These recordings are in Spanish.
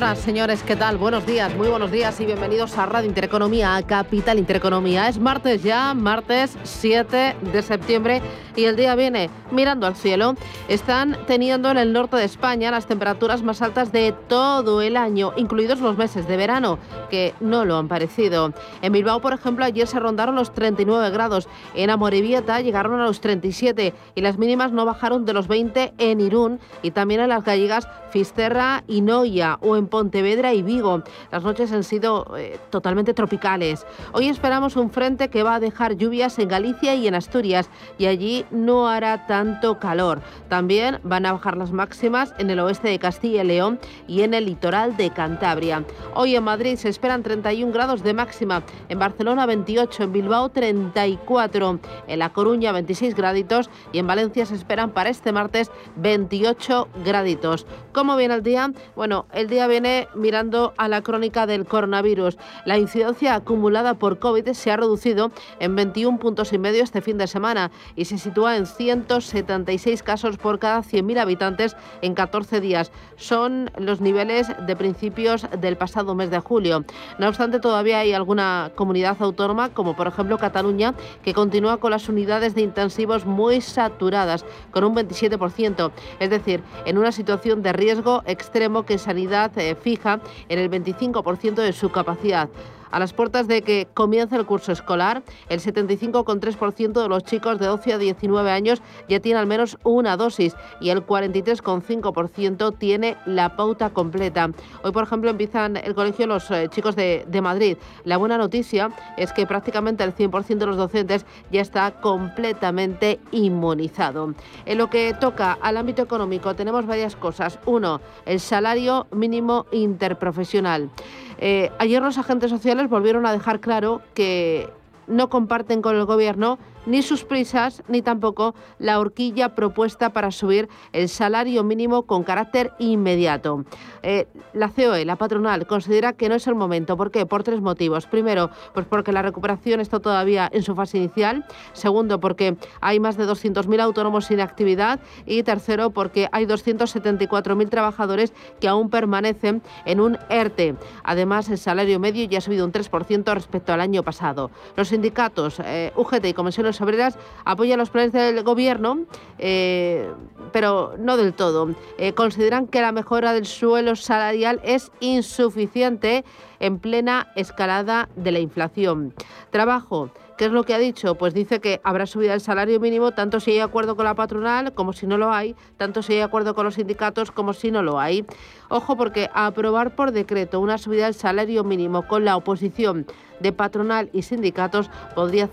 Señoras, señores, ¿qué tal? Buenos días, muy buenos días y bienvenidos a Radio Intereconomía, a Capital Intereconomía. Es martes ya, martes 7 de septiembre y el día viene mirando al cielo. Están teniendo en el norte de España las temperaturas más altas de todo el año, incluidos los meses de verano, que no lo han parecido. En Bilbao, por ejemplo, ayer se rondaron los 39 grados. En Amorebieta llegaron a los 37 y las mínimas no bajaron de los 20 en Irún y también en las gallegas Fisterra y Noia o en Pontevedra y Vigo. Las noches han sido eh, totalmente tropicales. Hoy esperamos un frente que va a dejar lluvias en Galicia y en Asturias y allí no hará tanto calor. También van a bajar las máximas en el oeste de Castilla y León y en el litoral de Cantabria. Hoy en Madrid se esperan 31 grados de máxima, en Barcelona 28, en Bilbao 34, en La Coruña 26 graditos y en Valencia se esperan para este martes 28 graditos. ¿Cómo viene el día? Bueno, el día viene mirando a la crónica del coronavirus. La incidencia acumulada por COVID se ha reducido en 21 puntos y medio este fin de semana y se sitúa en 176 casos por cada 100.000 habitantes en 14 días. Son los niveles de principios del pasado mes de julio. No obstante, todavía hay alguna comunidad autónoma, como por ejemplo Cataluña, que continúa con las unidades de intensivos muy saturadas, con un 27%, es decir, en una situación de riesgo extremo que Sanidad eh, fija en el 25% de su capacidad. A las puertas de que comience el curso escolar, el 75,3% de los chicos de 12 a 19 años ya tiene al menos una dosis y el 43,5% tiene la pauta completa. Hoy, por ejemplo, empiezan el colegio los eh, chicos de, de Madrid. La buena noticia es que prácticamente el 100% de los docentes ya está completamente inmunizado. En lo que toca al ámbito económico tenemos varias cosas. Uno, el salario mínimo interprofesional. Eh, ayer los agentes sociales volvieron a dejar claro que no comparten con el Gobierno ni sus prisas, ni tampoco la horquilla propuesta para subir el salario mínimo con carácter inmediato. Eh, la COE, la patronal, considera que no es el momento. ¿Por qué? Por tres motivos. Primero, pues porque la recuperación está todavía en su fase inicial. Segundo, porque hay más de 200.000 autónomos sin actividad. Y tercero, porque hay 274.000 trabajadores que aún permanecen en un ERTE. Además, el salario medio ya ha subido un 3% respecto al año pasado. Los sindicatos eh, UGT y comisiones obreras apoyan los planes del gobierno, eh, pero no del todo. Eh, consideran que la mejora del suelo salarial es insuficiente en plena escalada de la inflación. Trabajo. ¿Qué es lo que ha dicho? Pues dice que habrá subida el salario mínimo tanto si hay acuerdo con la patronal como si no lo hay, tanto si hay acuerdo con los sindicatos como si no lo hay. Ojo porque aprobar por decreto una subida del salario mínimo con la oposición de patronal y sindicatos podría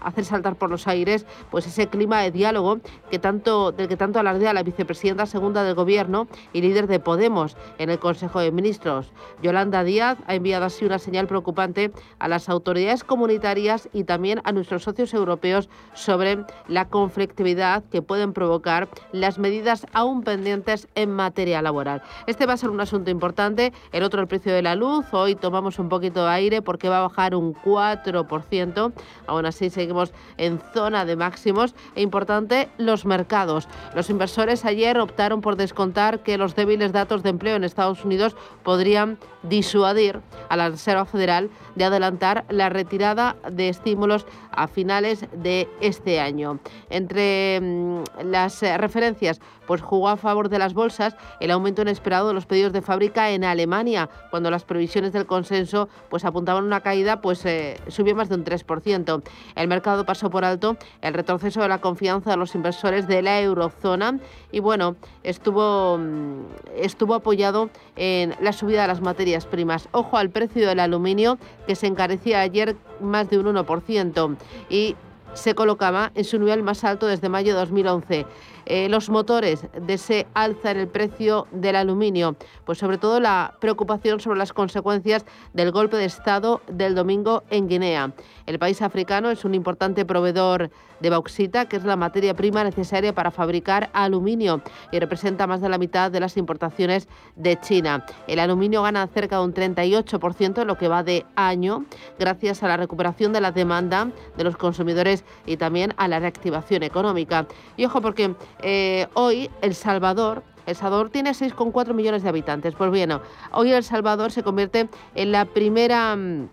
hacer saltar por los aires pues ese clima de diálogo que tanto del que tanto alardea la vicepresidenta segunda del gobierno y líder de Podemos en el Consejo de Ministros. Yolanda Díaz ha enviado así una señal preocupante a las autoridades comunitarias y también a nuestros socios europeos sobre la conflictividad que pueden provocar las medidas aún pendientes en materia laboral. Este va a ser un asunto importante. El otro, el precio de la luz. Hoy tomamos un poquito de aire porque va a bajar un 4%. Aún así seguimos en zona de máximos. E importante, los mercados. Los inversores ayer optaron por descontar que los débiles datos de empleo en Estados Unidos podrían disuadir a la Reserva Federal de adelantar la retirada de estímulos a finales de este año. Entre mm, las eh, referencias, pues jugó a favor de las bolsas el aumento inesperado de los pedidos de fábrica en Alemania, cuando las previsiones del consenso pues apuntaban una caída, pues eh, subió más de un 3%. El mercado pasó por alto el retroceso de la confianza de los inversores de la eurozona y bueno, estuvo, mm, estuvo apoyado en la subida de las materias primas. Ojo al precio del aluminio que se encarecía ayer más de un 1% y se colocaba en su nivel más alto desde mayo de 2011. Eh, los motores de ese alza en el precio del aluminio, pues sobre todo la preocupación sobre las consecuencias del golpe de Estado del domingo en Guinea. El país africano es un importante proveedor de bauxita, que es la materia prima necesaria para fabricar aluminio y representa más de la mitad de las importaciones de China. El aluminio gana cerca de un 38% en lo que va de año, gracias a la recuperación de la demanda de los consumidores y también a la reactivación económica. Y ojo, porque eh, hoy El Salvador el Salvador tiene 6,4 millones de habitantes. Pues bien, hoy El Salvador se convierte en la primera mm,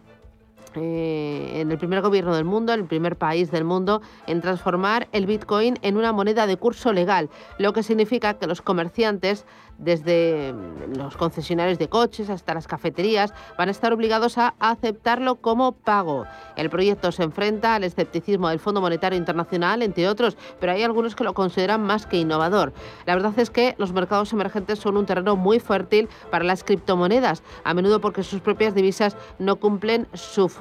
eh, en el primer gobierno del mundo, el primer país del mundo, en transformar el Bitcoin en una moneda de curso legal, lo que significa que los comerciantes desde los concesionarios de coches hasta las cafeterías, van a estar obligados a aceptarlo como pago. El proyecto se enfrenta al escepticismo del Fondo Monetario Internacional, entre otros, pero hay algunos que lo consideran más que innovador. La verdad es que los mercados emergentes son un terreno muy fértil para las criptomonedas, a menudo porque sus propias divisas no cumplen su función,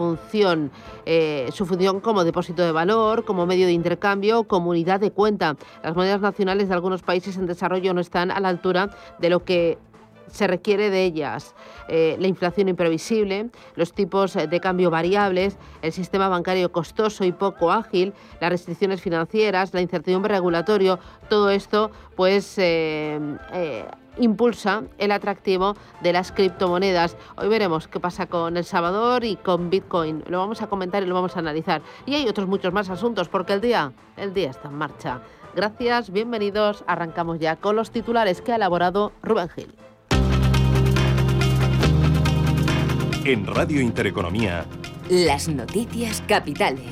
eh, su función como depósito de valor, como medio de intercambio, como unidad de cuenta. Las monedas nacionales de algunos países en desarrollo no están a la altura de lo que se requiere de ellas. Eh, la inflación imprevisible, los tipos de cambio variables, el sistema bancario costoso y poco ágil, las restricciones financieras, la incertidumbre regulatorio, todo esto pues eh, eh, impulsa el atractivo de las criptomonedas. Hoy veremos qué pasa con El Salvador y con Bitcoin. Lo vamos a comentar y lo vamos a analizar. Y hay otros muchos más asuntos porque el día, el día está en marcha. Gracias, bienvenidos. Arrancamos ya con los titulares que ha elaborado Rubén Gil. En Radio Intereconomía. Las noticias capitales.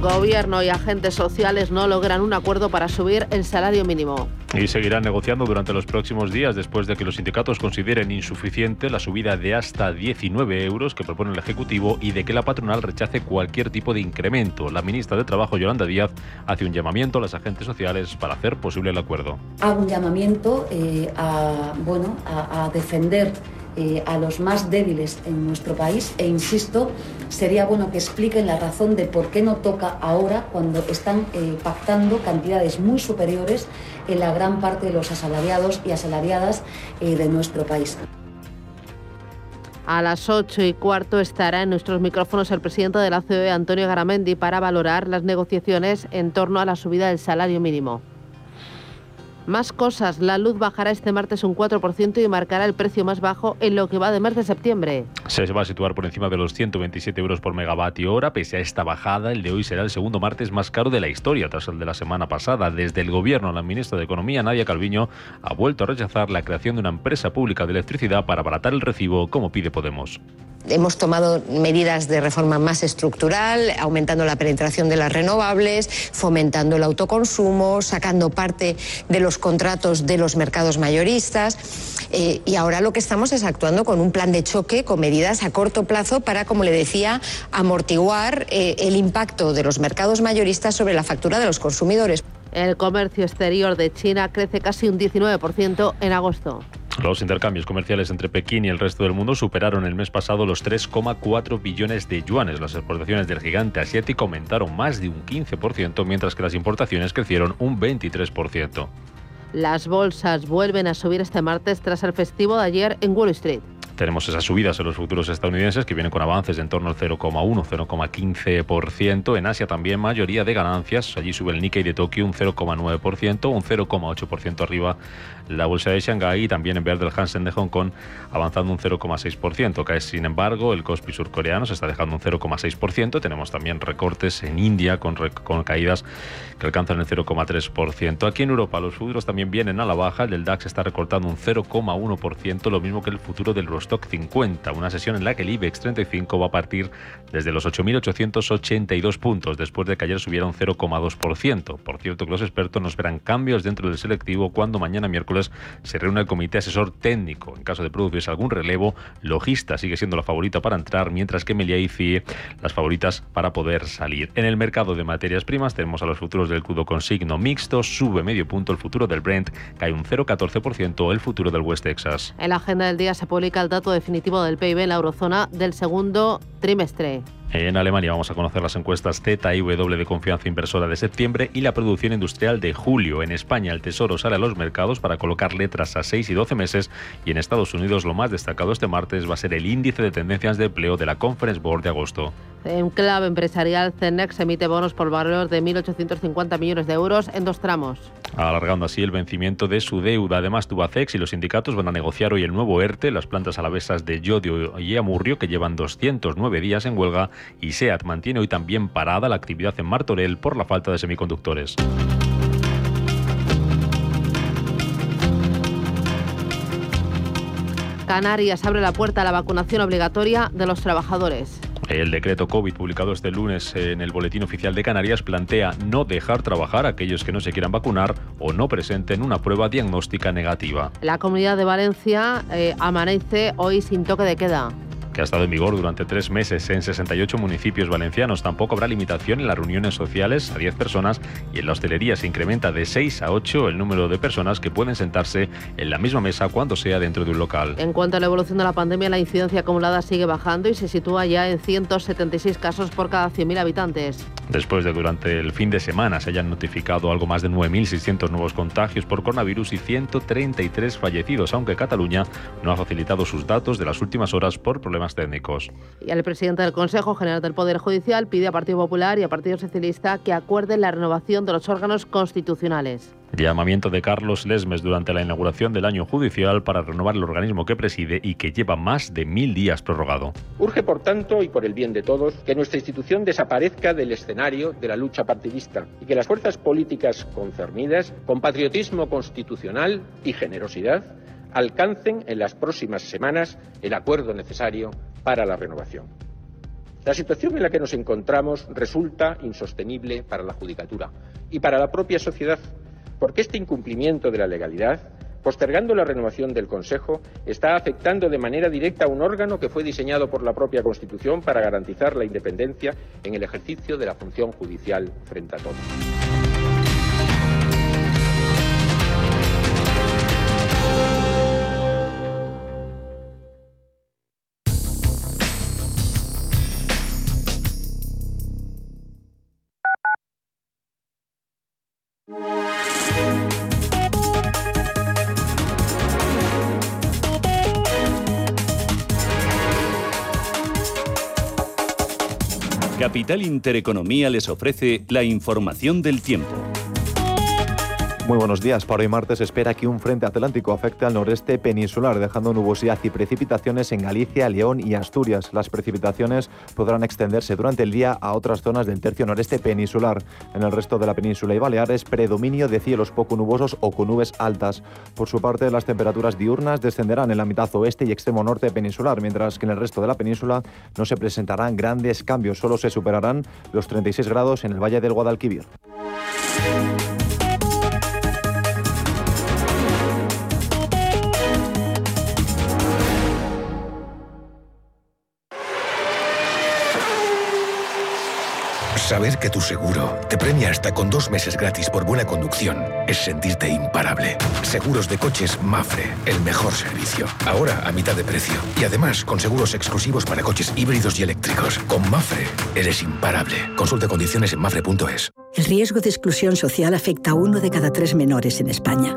Gobierno y agentes sociales no logran un acuerdo para subir el salario mínimo. Y seguirán negociando durante los próximos días después de que los sindicatos consideren insuficiente la subida de hasta 19 euros que propone el Ejecutivo y de que la patronal rechace cualquier tipo de incremento. La ministra de Trabajo, Yolanda Díaz, hace un llamamiento a los agentes sociales para hacer posible el acuerdo. Hago un llamamiento eh, a, bueno, a defender eh, a los más débiles en nuestro país e insisto, sería bueno que expliquen la razón de por qué no toca ahora cuando están eh, pactando cantidades muy superiores en la gran parte de los asalariados y asalariadas eh, de nuestro país. A las ocho y cuarto estará en nuestros micrófonos el presidente de la COE, Antonio Garamendi, para valorar las negociaciones en torno a la subida del salario mínimo. Más cosas, la luz bajará este martes un 4% y marcará el precio más bajo en lo que va de mes de septiembre. Se va a situar por encima de los 127 euros por megavatio hora. Pese a esta bajada, el de hoy será el segundo martes más caro de la historia, tras el de la semana pasada. Desde el gobierno, la ministra de Economía, Nadia Calviño, ha vuelto a rechazar la creación de una empresa pública de electricidad para abaratar el recibo, como pide Podemos. Hemos tomado medidas de reforma más estructural, aumentando la penetración de las renovables, fomentando el autoconsumo, sacando parte de los contratos de los mercados mayoristas. Eh, y ahora lo que estamos es actuando con un plan de choque, con medidas a corto plazo para, como le decía, amortiguar eh, el impacto de los mercados mayoristas sobre la factura de los consumidores. El comercio exterior de China crece casi un 19% en agosto. Los intercambios comerciales entre Pekín y el resto del mundo superaron el mes pasado los 3,4 billones de yuanes. Las exportaciones del gigante asiático aumentaron más de un 15%, mientras que las importaciones crecieron un 23%. Las bolsas vuelven a subir este martes tras el festivo de ayer en Wall Street. Tenemos esas subidas en los futuros estadounidenses que vienen con avances de en torno al 0,1, 0,15%. En Asia también mayoría de ganancias. Allí sube el Nikkei de Tokio un 0,9%, un 0,8% arriba la bolsa de Shanghái y también en verde el Hansen de Hong Kong avanzando un 0,6%. Cae sin embargo el Kospi surcoreano se está dejando un 0,6%. Tenemos también recortes en India con, con caídas que alcanzan el 0,3%. Aquí en Europa los futuros también vienen a la baja. El del DAX está recortando un 0,1%, lo mismo que el futuro del Stock 50, una sesión en la que el IBEX 35 va a partir desde los 8.882 puntos, después de que ayer subiera un 0,2%. Por cierto, que los expertos nos verán cambios dentro del selectivo cuando mañana miércoles se reúne el comité asesor técnico. En caso de producirse algún relevo, Logista sigue siendo la favorita para entrar, mientras que Melia y CIE las favoritas para poder salir. En el mercado de materias primas tenemos a los futuros del crudo con signo mixto, sube medio punto el futuro del Brent, cae un 0,14% el futuro del West Texas. En la agenda del día se publica el dato definitivo del PIB en la eurozona del segundo trimestre. En Alemania vamos a conocer las encuestas Z y W de confianza inversora de septiembre y la producción industrial de julio. En España el Tesoro sale a los mercados para colocar letras a 6 y 12 meses y en Estados Unidos lo más destacado este martes va a ser el índice de tendencias de empleo de la Conference Board de agosto. En clave empresarial, Cenex emite bonos por valor de 1.850 millones de euros en dos tramos. Alargando así el vencimiento de su deuda. Además, Tubacex y los sindicatos van a negociar hoy el nuevo ERTE, las plantas alavesas de Yodio y Amurrio, que llevan 209 días en huelga, y SEAT mantiene hoy también parada la actividad en Martorell por la falta de semiconductores. Canarias abre la puerta a la vacunación obligatoria de los trabajadores. El decreto COVID publicado este lunes en el Boletín Oficial de Canarias plantea no dejar trabajar a aquellos que no se quieran vacunar o no presenten una prueba diagnóstica negativa. La comunidad de Valencia eh, amanece hoy sin toque de queda que ha estado en vigor durante tres meses en 68 municipios valencianos. Tampoco habrá limitación en las reuniones sociales a 10 personas y en la hostelería se incrementa de 6 a 8 el número de personas que pueden sentarse en la misma mesa cuando sea dentro de un local. En cuanto a la evolución de la pandemia, la incidencia acumulada sigue bajando y se sitúa ya en 176 casos por cada 100.000 habitantes. Después de durante el fin de semana se hayan notificado algo más de 9.600 nuevos contagios por coronavirus y 133 fallecidos, aunque Cataluña no ha facilitado sus datos de las últimas horas por problemas técnicos. Y el presidente del Consejo General del Poder Judicial pide a Partido Popular y a Partido Socialista que acuerden la renovación de los órganos constitucionales. Llamamiento de Carlos Lesmes durante la inauguración del año judicial para renovar el organismo que preside y que lleva más de mil días prorrogado. Urge, por tanto, y por el bien de todos, que nuestra institución desaparezca del escenario de la lucha partidista y que las fuerzas políticas concernidas, con patriotismo constitucional y generosidad, alcancen en las próximas semanas el acuerdo necesario para la renovación. La situación en la que nos encontramos resulta insostenible para la Judicatura y para la propia sociedad, porque este incumplimiento de la legalidad, postergando la renovación del Consejo, está afectando de manera directa a un órgano que fue diseñado por la propia Constitución para garantizar la independencia en el ejercicio de la función judicial frente a todos. Capital Intereconomía les ofrece la información del tiempo. Muy buenos días. Para hoy martes espera que un frente atlántico afecte al noreste peninsular, dejando nubosidad y precipitaciones en Galicia, León y Asturias. Las precipitaciones podrán extenderse durante el día a otras zonas del tercio noreste peninsular. En el resto de la península y Baleares, predominio de cielos poco nubosos o con nubes altas. Por su parte, las temperaturas diurnas descenderán en la mitad oeste y extremo norte peninsular, mientras que en el resto de la península no se presentarán grandes cambios, solo se superarán los 36 grados en el Valle del Guadalquivir. Saber que tu seguro te premia hasta con dos meses gratis por buena conducción es sentirte imparable. Seguros de coches Mafre, el mejor servicio. Ahora a mitad de precio. Y además con seguros exclusivos para coches híbridos y eléctricos. Con Mafre eres imparable. Consulta condiciones en mafre.es. El riesgo de exclusión social afecta a uno de cada tres menores en España.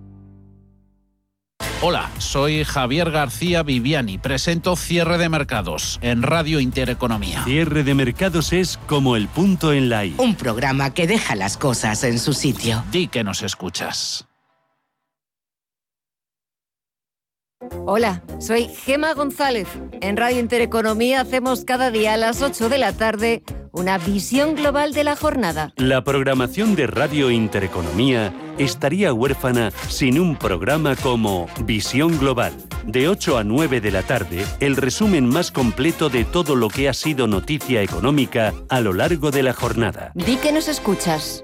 Hola, soy Javier García Viviani. Presento Cierre de Mercados en Radio Intereconomía. Cierre de Mercados es como el punto en la I. Un programa que deja las cosas en su sitio. Di que nos escuchas. Hola, soy Gema González. En Radio Intereconomía hacemos cada día a las 8 de la tarde una visión global de la jornada. La programación de Radio Intereconomía estaría huérfana sin un programa como Visión Global. De 8 a 9 de la tarde, el resumen más completo de todo lo que ha sido noticia económica a lo largo de la jornada. Di que nos escuchas.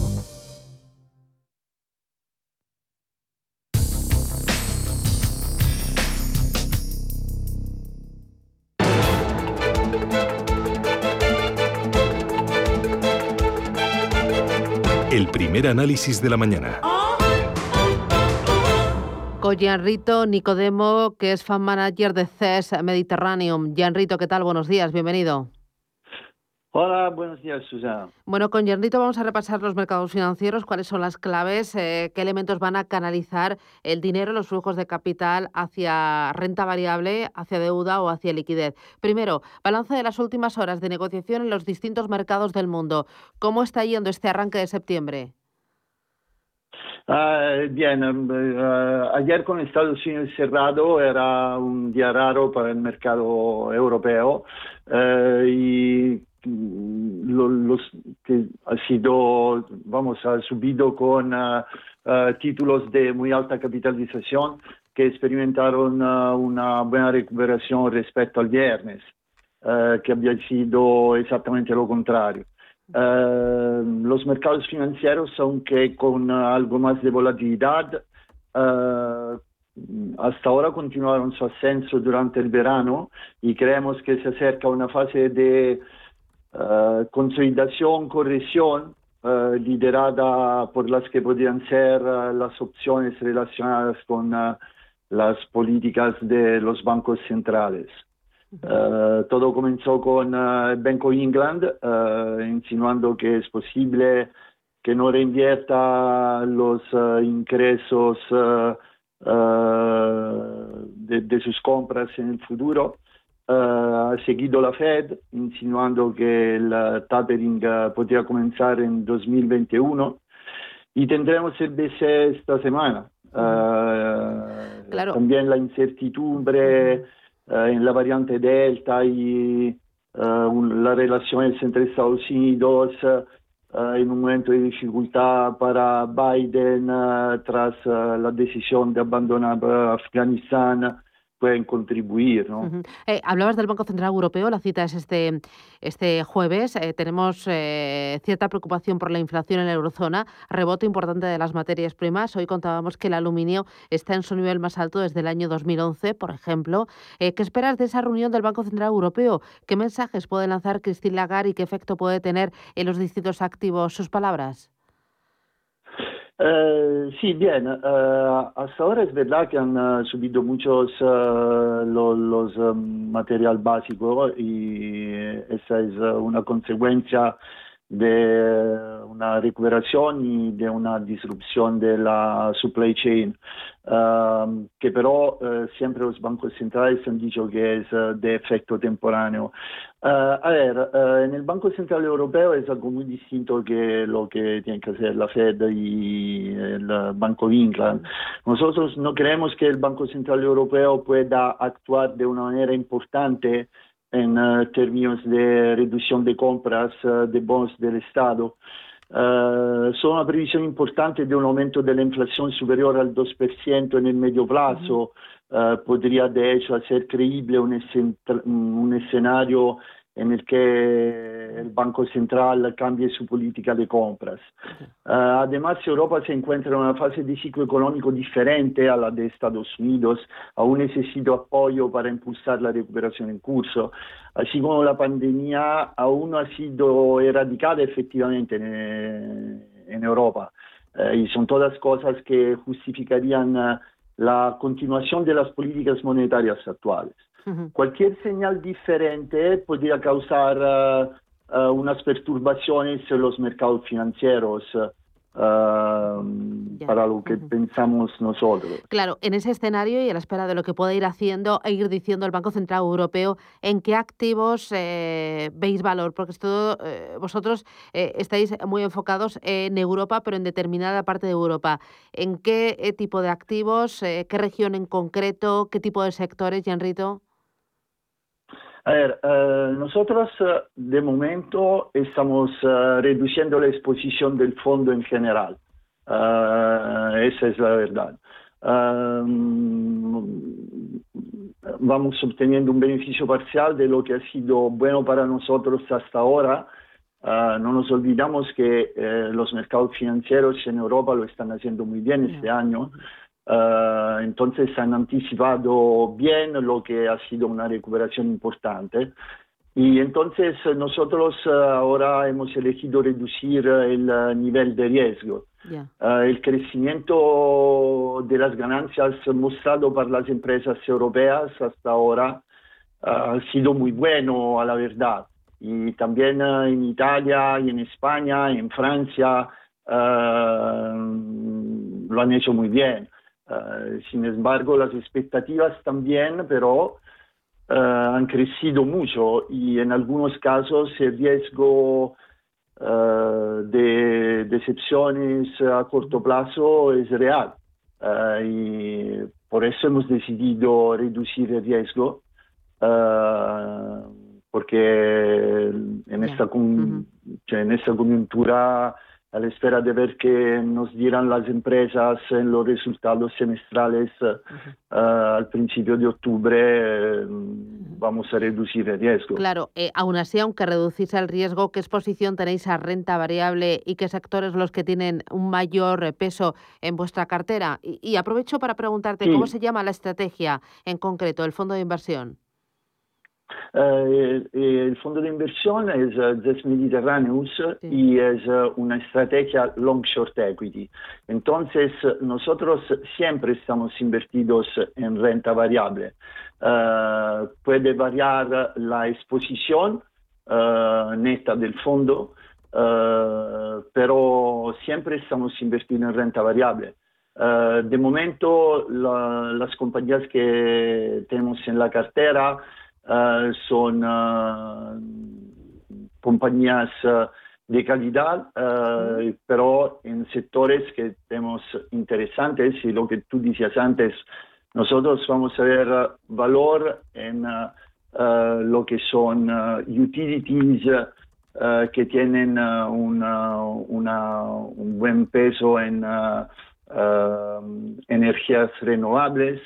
Análisis de la mañana. Con Gianrito Nicodemo, que es fan manager de CES Mediterraneum. Gianrito, ¿qué tal? Buenos días, bienvenido. Hola, buenos días, Susana. Bueno, con Gianrito vamos a repasar los mercados financieros, cuáles son las claves, eh, qué elementos van a canalizar el dinero, los flujos de capital hacia renta variable, hacia deuda o hacia liquidez. Primero, balance de las últimas horas de negociación en los distintos mercados del mundo. ¿Cómo está yendo este arranque de septiembre? Uh, bien, uh, ayer con Estados Unidos cerrado era un día raro para el mercado europeo uh, y los que ha sido, vamos, ha subido con títulos de muy alta capitalización que experimentaron una buena recuperación respecto al viernes, que había sido exactamente lo contrario. Los mercados financieros, aunque con algo más de volatilidad, hasta ahora continuaron su ascenso durante el verano y creemos que se acerca una fase de Uh, consolidación, corrección, liderada por las que podrían ser las opciones relacionadas con las políticas de los bancos centrales. Todo comenzó con el Bank of England, insinuando que es posible que no reinvierta los ingresos de, de, sus compras en el futuro. Eh, ha seguido la Fed insinuando que el tapering eh, podría comenzar en 2021 y tendremos el BCE esta semana. Eh, también la incertidumbre en la variante Delta y las relaciones entre Estados Unidos en un momento de dificultad para Biden tras la decisión de abandonar Afganistán pueden contribuir. ¿no? eh, hablabas del Banco Central Europeo, la cita es este, este jueves. Eh, tenemos eh, cierta preocupación por la inflación en la eurozona, rebote importante de las materias primas. Hoy contábamos que el aluminio está en su nivel más alto desde el año 2011, por ejemplo. Eh, ¿Qué esperas de esa reunión del Banco Central Europeo? ¿Qué mensajes puede lanzar Christine Lagarde y qué efecto puede tener en los distintos activos sus palabras? Eh, sí, bien. Uh, hasta ahora es verdad que han uh, subido muchos los, los um, material básico y esa es una consecuencia de una recuperación y de una disrupción de la supply chain, um, que pero uh, siempre los bancos centrales han dicho que es uh, de efecto temporáneo. Uh, a ver, en el Banco Central Europeo es algo muy distinto que lo que tiene que hacer la Fed y el Banco de England. Nosotros no creemos que el Banco Central Europeo pueda actuar de una manera importante en uh, términos de reducción de compras uh, de bonos del Estado. Uh, son una previsión importante de un aumento de la inflación superior al 2% en el medio plazo. podría de hecho hacer creíble un, un escenario en el que el Banco Central cambie su política de compras. Uh, además, Europa se encuentra en una fase de ciclo económico diferente a la de Estados Unidos, aún necesita apoyo para impulsar la recuperación en curso, así como la pandemia aún no ha sido erradicada efectivamente en, en Europa. Uh, y son todas cosas que justificarían uh, la continuación de las políticas monetarias actuales. Cualquier señal diferente podría causar uh, uh, unas perturbaciones en los mercados financieros. para lo que pensamos nosotros. Claro, en ese escenario y a la espera de lo que pueda ir haciendo e ir diciendo el Banco Central Europeo, ¿en qué activos eh, veis valor? Porque eh, vosotros eh, estáis muy enfocados en Europa, pero en determinada parte de Europa. ¿En qué tipo de activos? ¿Qué región en concreto? ¿Qué tipo de sectores, Gianrito? A ver, nosotros de momento estamos reduciendo la exposición del fondo en general. Uh, esa es la verdad. Vamos obteniendo un beneficio parcial de lo que ha sido bueno para nosotros hasta ahora. Uh, no nos olvidamos que eh, los mercados financieros en Europa lo están haciendo muy bien este año. Uh, entonces han anticipado bien lo que ha sido una recuperación importante. Y entonces nosotros ahora hemos elegido reducir el nivel de riesgo. Uh, el crecimiento de las ganancias mostrado por las empresas europeas hasta ahora uh, ha sido muy bueno, a la verdad. Y también uh, en Italia y en España, en Francia, lo han hecho muy bien. Sin embargo, las expectativas también, pero han crecido mucho y en algunos casos el riesgo eh, de decepciones a corto plazo es real. Eh, y por eso hemos decidido reducir el riesgo, eh, porque en esta, en esta coyuntura a la espera de ver qué nos dirán las empresas en los resultados semestrales uh, al principio de octubre, mm, vamos a reducir el riesgo. Claro, eh, aún así, aunque reducís el riesgo, ¿qué exposición tenéis a renta variable y qué sectores los que tienen un mayor peso en vuestra cartera? Y, aprovecho para preguntarte, ¿cómo se llama la estrategia en concreto, el fondo de inversión? Eh, el fondo de inversión es ZES Mediterraneus y es una estrategia long short equity. Entonces, nosotros siempre estamos invertidos en renta variable. Eh, puede variar la exposición eh, neta del fondo, pero siempre estamos invertidos en renta variable. de momento, las compañías que tenemos en la cartera eh, son eh, compañías eh, de calidad, pero en sectores que tenemos interesantes y lo que tú decías antes, nosotros vamos a ver valor en lo que son utilities que tienen un buen peso en energías renovables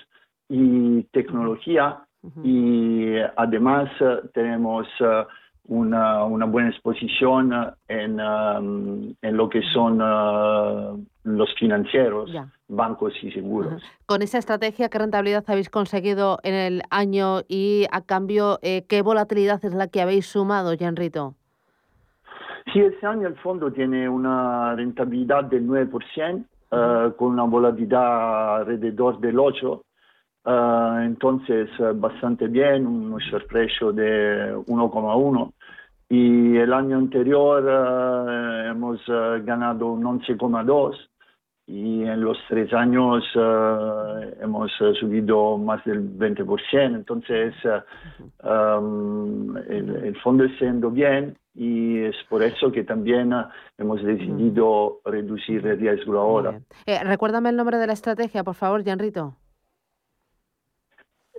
y tecnología y además eh, tenemos eh, una, una, buena exposición en, um, en lo que son uh, los financieros, bancos y seguros. Con esa estrategia, ¿qué rentabilidad habéis conseguido en el año y a cambio, eh, qué volatilidad es la que habéis sumado, Rito? Sí, este año el fondo tiene una rentabilidad del 9%, con una volatilidad alrededor del 8%. Uh, entonces, eh, bastante bien, un share ratio de 1,1 y el año anterior uh, hemos uh, ganado un 11,2 y en los tres años hemos subido más del 20%. Entonces, um, el, el, fondo está yendo bien y es por eso que también hemos decidido reducir el riesgo ahora. Eh, recuérdame el nombre de la estrategia, por favor, Gianrito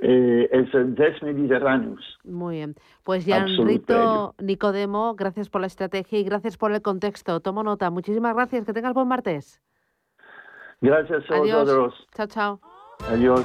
eh, es Des Mediterráneos. Muy bien. Pues ya, Rito Nicodemo, gracias por la estrategia y gracias por el contexto. Tomo nota. Muchísimas gracias. Que tengas buen martes. Gracias a vosotros. Chao, chao. Adiós.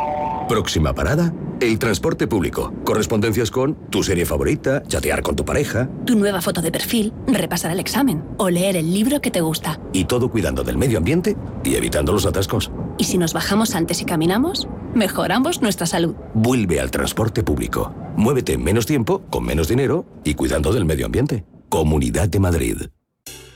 Próxima parada El transporte público. Correspondencias con tu serie favorita, chatear con tu pareja. Tu nueva foto de perfil, repasar el examen o leer el libro que te gusta. Y todo cuidando del medio ambiente y evitando los atascos. ¿Y si nos bajamos antes y caminamos? Mejoramos nuestra salud. Vuelve al transporte público. Muévete en menos tiempo, con menos dinero y cuidando del medio ambiente. Comunidad de Madrid.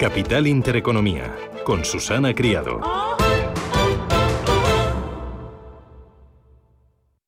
Capital Intereconomía, con Susana Criado.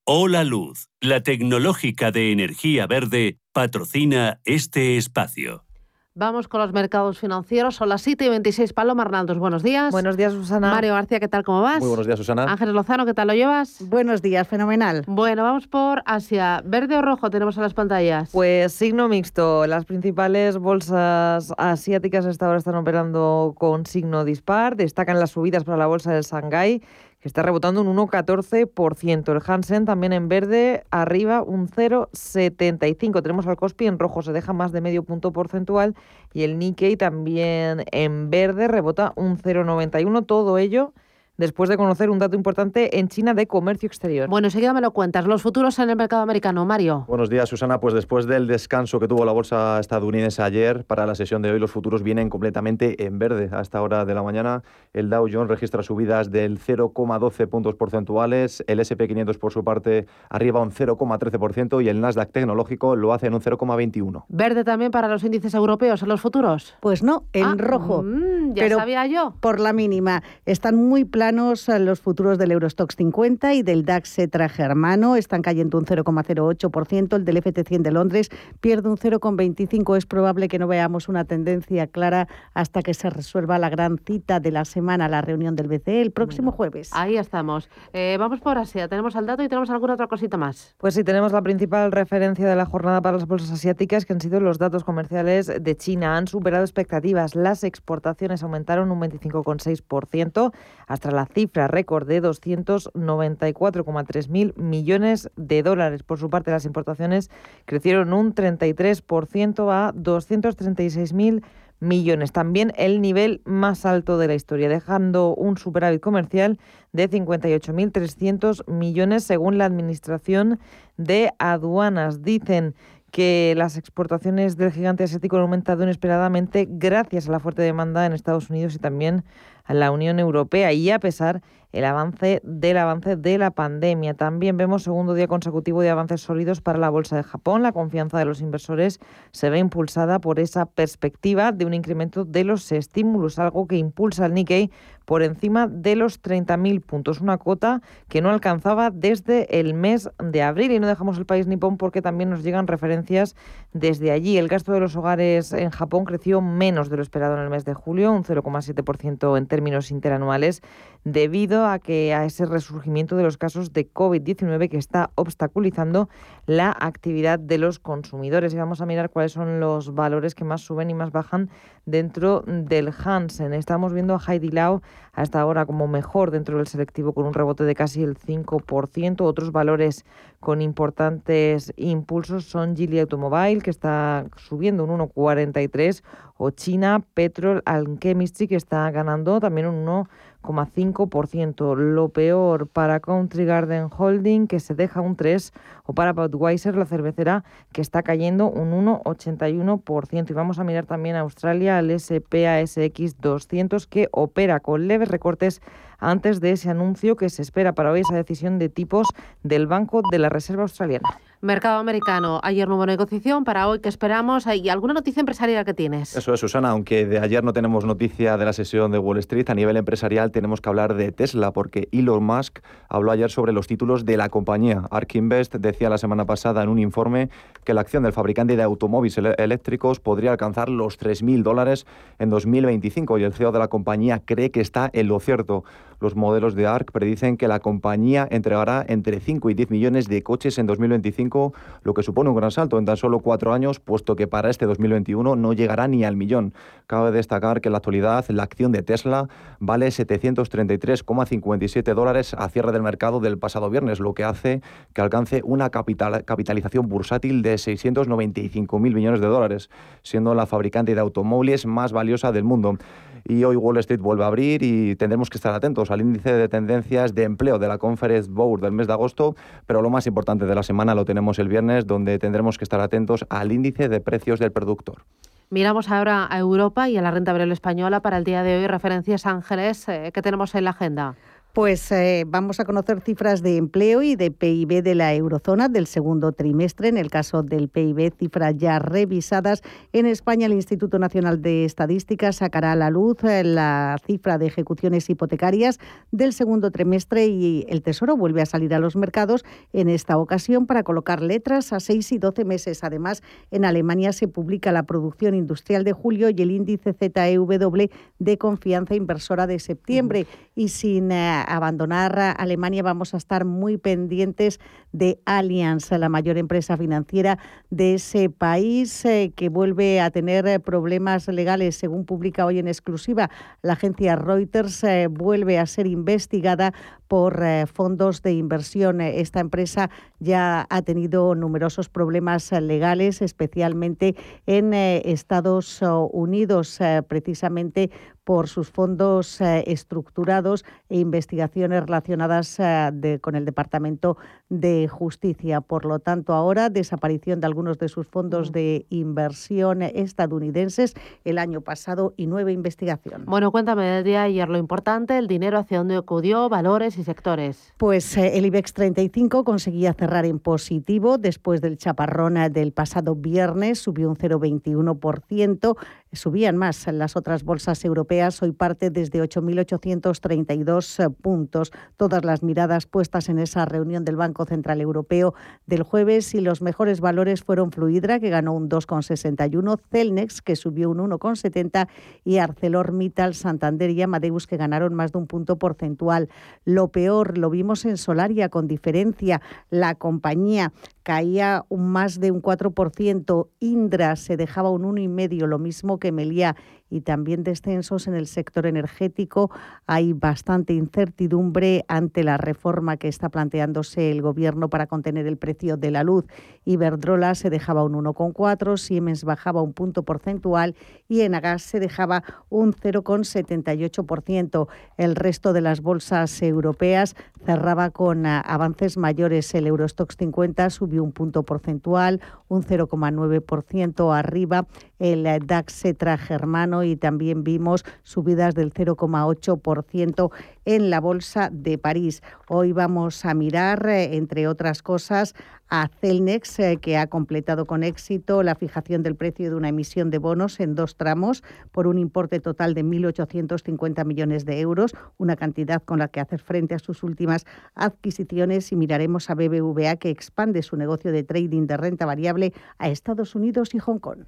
Hola Luz, la tecnológica de energía verde, patrocina este espacio. Vamos con los mercados financieros. Son las 7 y 26. Paloma Arnaldos, buenos días. Buenos días, Susana. Mario García, ¿qué tal? ¿Cómo vas? Muy buenos días, Susana. Ángeles Lozano, ¿qué tal lo llevas? Buenos días, fenomenal. Bueno, vamos por Asia. ¿Verde o rojo tenemos en las pantallas? Pues signo mixto. Las principales bolsas asiáticas hasta ahora están operando con signo dispar. Destacan las subidas para la bolsa del Shanghái que está rebotando un 1,14%. El Hansen también en verde, arriba un 0,75%. Tenemos al Kospi en rojo, se deja más de medio punto porcentual. Y el Nikkei también en verde, rebota un 0,91%. Todo ello después de conocer un dato importante en China de comercio exterior. Bueno, enseguida me lo cuentas. Los futuros en el mercado americano, Mario. Buenos días, Susana. Pues después del descanso que tuvo la bolsa estadounidense ayer, para la sesión de hoy los futuros vienen completamente en verde. A esta hora de la mañana, el Dow Jones registra subidas del 0,12 puntos porcentuales, el SP500 por su parte arriba un 0,13% y el Nasdaq tecnológico lo hace en un 0,21. ¿Verde también para los índices europeos en los futuros? Pues no, en Ah, rojo. mm, ya pero sabía yo. Por la mínima. Están muy planos los futuros del Eurostox 50 y del DAX Etra Germano. Están cayendo un 0,08%. El del FT100 de Londres pierde un 0,25%. Es probable que no veamos una tendencia clara hasta que se resuelva la gran cita de la semana, la reunión del BCE el próximo jueves. Ahí estamos. Eh, vamos por Asia. Tenemos el dato y tenemos alguna otra cosita más. Pues sí, tenemos la principal referencia de la jornada para las bolsas asiáticas, que han sido los datos comerciales de China. Han superado expectativas. Las exportaciones aumentaron un 25,6% hasta la cifra récord de 294,3 mil millones de dólares. Por su parte, las importaciones crecieron un 33% a 236 mil millones. También el nivel más alto de la historia, dejando un superávit comercial de 58.300 millones según la Administración de Aduanas. Dicen que las exportaciones del gigante asiático han aumentado inesperadamente gracias a la fuerte demanda en Estados Unidos y también a la Unión Europea y a pesar el avance del avance de la pandemia. También vemos segundo día consecutivo de avances sólidos para la bolsa de Japón. La confianza de los inversores se ve impulsada por esa perspectiva de un incremento de los estímulos, algo que impulsa al Nikkei por encima de los 30.000 puntos, una cota que no alcanzaba desde el mes de abril. Y no dejamos el país nipón porque también nos llegan referencias desde allí. El gasto de los hogares en Japón creció menos de lo esperado en el mes de julio, un 0,7% en términos interanuales, debido a que a ese resurgimiento de los casos de COVID-19 que está obstaculizando la actividad de los consumidores. Y vamos a mirar cuáles son los valores que más suben y más bajan dentro del Hansen. Estamos viendo a Heidi Lau hasta ahora como mejor dentro del selectivo con un rebote de casi el 5%. Otros valores con importantes impulsos son Geely Automobile, que está subiendo un 1,43, o China Petrol and Chemistry, que está ganando también un 1 5%. Lo peor para Country Garden Holding, que se deja un 3%, o para Budweiser, la cervecera, que está cayendo un 1,81%. Y vamos a mirar también a Australia, el SPASX 200, que opera con leves recortes antes de ese anuncio que se espera para hoy, esa decisión de tipos del Banco de la Reserva Australiana. Mercado americano. Ayer no hubo negociación. Para hoy, ¿qué esperamos? ¿Hay alguna noticia empresarial que tienes? Eso es, Susana. Aunque de ayer no tenemos noticia de la sesión de Wall Street, a nivel empresarial tenemos que hablar de Tesla, porque Elon Musk habló ayer sobre los títulos de la compañía. Ark Invest decía la semana pasada en un informe que la acción del fabricante de automóviles eléctricos podría alcanzar los 3.000 dólares en 2025 y el CEO de la compañía cree que está en lo cierto. Los modelos de ARC predicen que la compañía entregará entre 5 y 10 millones de coches en 2025, lo que supone un gran salto en tan solo cuatro años, puesto que para este 2021 no llegará ni al millón. Cabe destacar que en la actualidad la acción de Tesla vale 733,57 dólares a cierre del mercado del pasado viernes, lo que hace que alcance una capitalización bursátil de 695.000 millones de dólares, siendo la fabricante de automóviles más valiosa del mundo y hoy Wall Street vuelve a abrir y tendremos que estar atentos al índice de tendencias de empleo de la Conference Board del mes de agosto, pero lo más importante de la semana lo tenemos el viernes, donde tendremos que estar atentos al índice de precios del productor. Miramos ahora a Europa y a la renta variable española para el día de hoy. Referencias Ángeles, eh, ¿qué tenemos en la agenda? Pues eh, vamos a conocer cifras de empleo y de PIB de la eurozona del segundo trimestre. En el caso del PIB, cifras ya revisadas. En España, el Instituto Nacional de Estadística sacará a la luz eh, la cifra de ejecuciones hipotecarias del segundo trimestre y el Tesoro vuelve a salir a los mercados en esta ocasión para colocar letras a 6 y 12 meses. Además, en Alemania se publica la producción industrial de julio y el índice ZEW de confianza inversora de septiembre. Y sin eh, abandonar Alemania, vamos a estar muy pendientes de Allianz, la mayor empresa financiera de ese país eh, que vuelve a tener eh, problemas legales, según publica hoy en exclusiva la agencia Reuters, eh, vuelve a ser investigada por fondos de inversión. Esta empresa ya ha tenido numerosos problemas legales, especialmente en Estados Unidos, precisamente por sus fondos eh, estructurados e investigaciones relacionadas eh, con el Departamento de Justicia. Por lo tanto, ahora desaparición de algunos de sus fondos de inversión estadounidenses el año pasado y nueva investigación. Bueno, cuéntame del día ayer lo importante, el dinero hacia dónde acudió, valores y sectores. Pues eh, el IBEX 35 conseguía cerrar en positivo después del chaparrón del pasado viernes, subió un 0,21%. Subían más las otras bolsas europeas, hoy parte desde 8.832 eh, puntos. Todas las miradas puestas en esa reunión del Banco Central Europeo del jueves y los mejores valores fueron Fluidra, que ganó un 2,61, Celnex, que subió un 1,70 y ArcelorMittal, Santander y Amadeus, que ganaron más de un punto porcentual. Lo peor lo vimos en Solaria, con diferencia. La compañía caía un más de un 4%, Indra se dejaba un 1,5%, lo mismo que Meliá y también descensos en el sector energético. Hay bastante incertidumbre ante la reforma que está planteándose el Gobierno para contener el precio de la luz. Iberdrola se dejaba un 1,4, Siemens bajaba un punto porcentual y Enagas se dejaba un 0,78%. El resto de las bolsas europeas cerraba con ah, avances mayores. El Eurostox 50 subió un punto porcentual, un 0,9% arriba. El DAX germano y también vimos subidas del 0,8% en la Bolsa de París. Hoy vamos a mirar, eh, entre otras cosas, a Celnex, eh, que ha completado con éxito la fijación del precio de una emisión de bonos en dos tramos por un importe total de 1.850 millones de euros, una cantidad con la que hacer frente a sus últimas adquisiciones y miraremos a BBVA que expande su negocio de trading de renta variable a Estados Unidos y Hong Kong.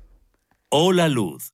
Hola Luz,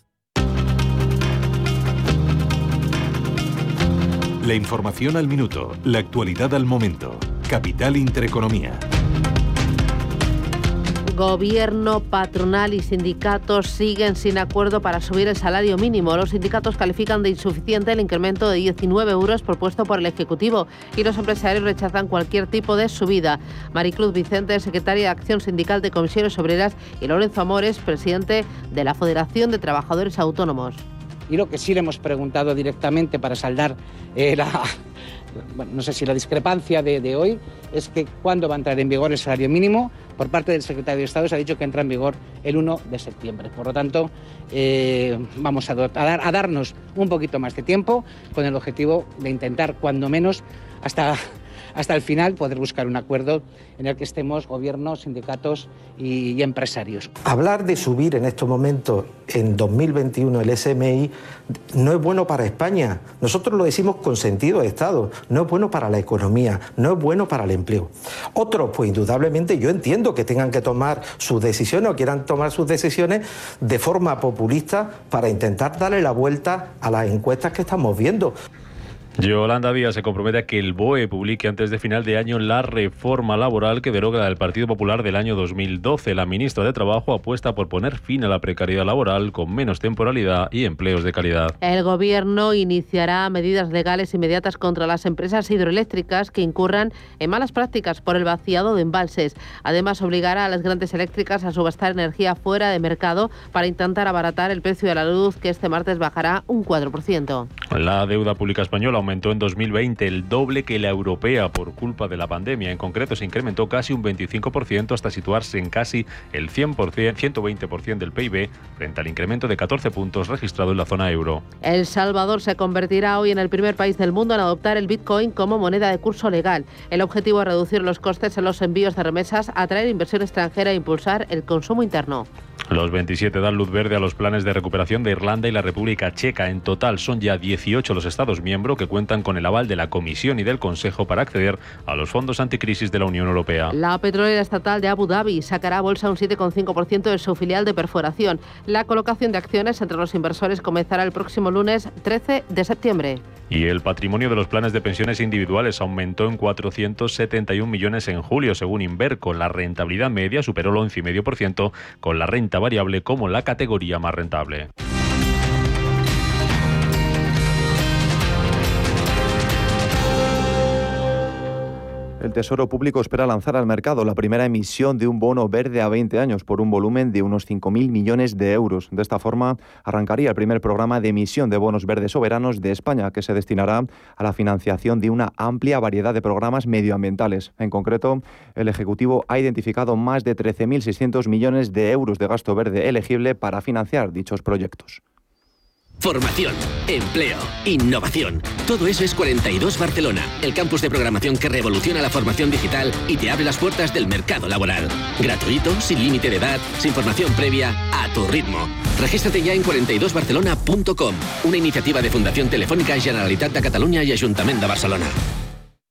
La información al minuto, la actualidad al momento. Capital Intereconomía. Gobierno, patronal y sindicatos siguen sin acuerdo para subir el salario mínimo. Los sindicatos califican de insuficiente el incremento de 19 euros propuesto por el Ejecutivo y los empresarios rechazan cualquier tipo de subida. Maricruz Vicente, secretaria de Acción Sindical de Comisiones Obreras, y Lorenzo Amores, presidente de la Federación de Trabajadores Autónomos. Y lo que sí le hemos preguntado directamente para saldar eh, la, bueno, no sé si la discrepancia de, hoy es que cuándo va a entrar en vigor el salario mínimo. Por parte del secretario de Estado se ha dicho que entra en vigor el 1 de septiembre. Por lo tanto, eh, vamos a, dar, a darnos un poquito más de tiempo con el objetivo de intentar, cuando menos, hasta hasta el final poder buscar un acuerdo en el que estemos gobiernos, sindicatos y, empresarios. Hablar de subir en estos momentos, en 2021, el SMI no es bueno para España. Nosotros lo decimos con sentido de Estado. No es bueno para la economía, no es bueno para el empleo. Otros, pues indudablemente yo entiendo que tengan que tomar sus decisiones o quieran tomar sus decisiones de forma populista para intentar darle la vuelta a las encuestas que estamos viendo. Yolanda Díaz se compromete a que el BOE publique antes de final de año la reforma laboral que deroga el Partido Popular del año 2012. La ministra de Trabajo apuesta por poner fin a la precariedad laboral con menos temporalidad y empleos de calidad. El Gobierno iniciará medidas legales inmediatas contra las empresas hidroeléctricas que incurran en malas prácticas por el vaciado de embalses. Además, obligará a las grandes eléctricas a subastar energía fuera de mercado para intentar abaratar el precio de la luz, que este martes bajará un 4%. La deuda pública española aumentó en 2020 el doble que la europea por culpa de la pandemia. En concreto, se incrementó casi un 25% hasta situarse en casi el 100%, 120% del PIB frente al incremento de 14 puntos registrado en la zona euro. El Salvador se convertirá hoy en el primer país del mundo en adoptar el Bitcoin como moneda de curso legal. El objetivo es reducir los costes en los envíos de remesas, atraer inversión extranjera e impulsar el consumo interno. Los 27 dan luz verde a los planes de recuperación de Irlanda y la República Checa. En total son ya 18 los Estados miembros que cuentan con el aval de la Comisión y del Consejo para acceder a los fondos anticrisis de la Unión Europea. La petrolera estatal de Abu Dhabi sacará a bolsa un 7,5% de su filial de perforación. La colocación de acciones entre los inversores comenzará el próximo lunes 13 de septiembre. Y el patrimonio de los planes de pensiones individuales aumentó en 471 millones en julio, según Inverco. La rentabilidad media superó el 11,5% con la renta variable como la categoría más rentable. El Tesoro Público espera lanzar al mercado la primera emisión de un bono verde a 20 años por un volumen de unos 5.000 millones de euros. De esta forma, arrancaría el primer programa de emisión de bonos verdes soberanos de España, que se destinará a la financiación de una amplia variedad de programas medioambientales. En concreto, el Ejecutivo ha identificado más de 13.600 millones de euros de gasto verde elegible para financiar dichos proyectos. Formación, empleo, innovación. Todo eso es 42 Barcelona, el campus de programación que revoluciona la formación digital y te abre las puertas del mercado laboral. Gratuito, sin límite de edad, sin formación previa, a tu ritmo. Regístrate ya en 42barcelona.com, una iniciativa de Fundación Telefónica Generalitat de Catalunya y Ayuntamiento de Barcelona.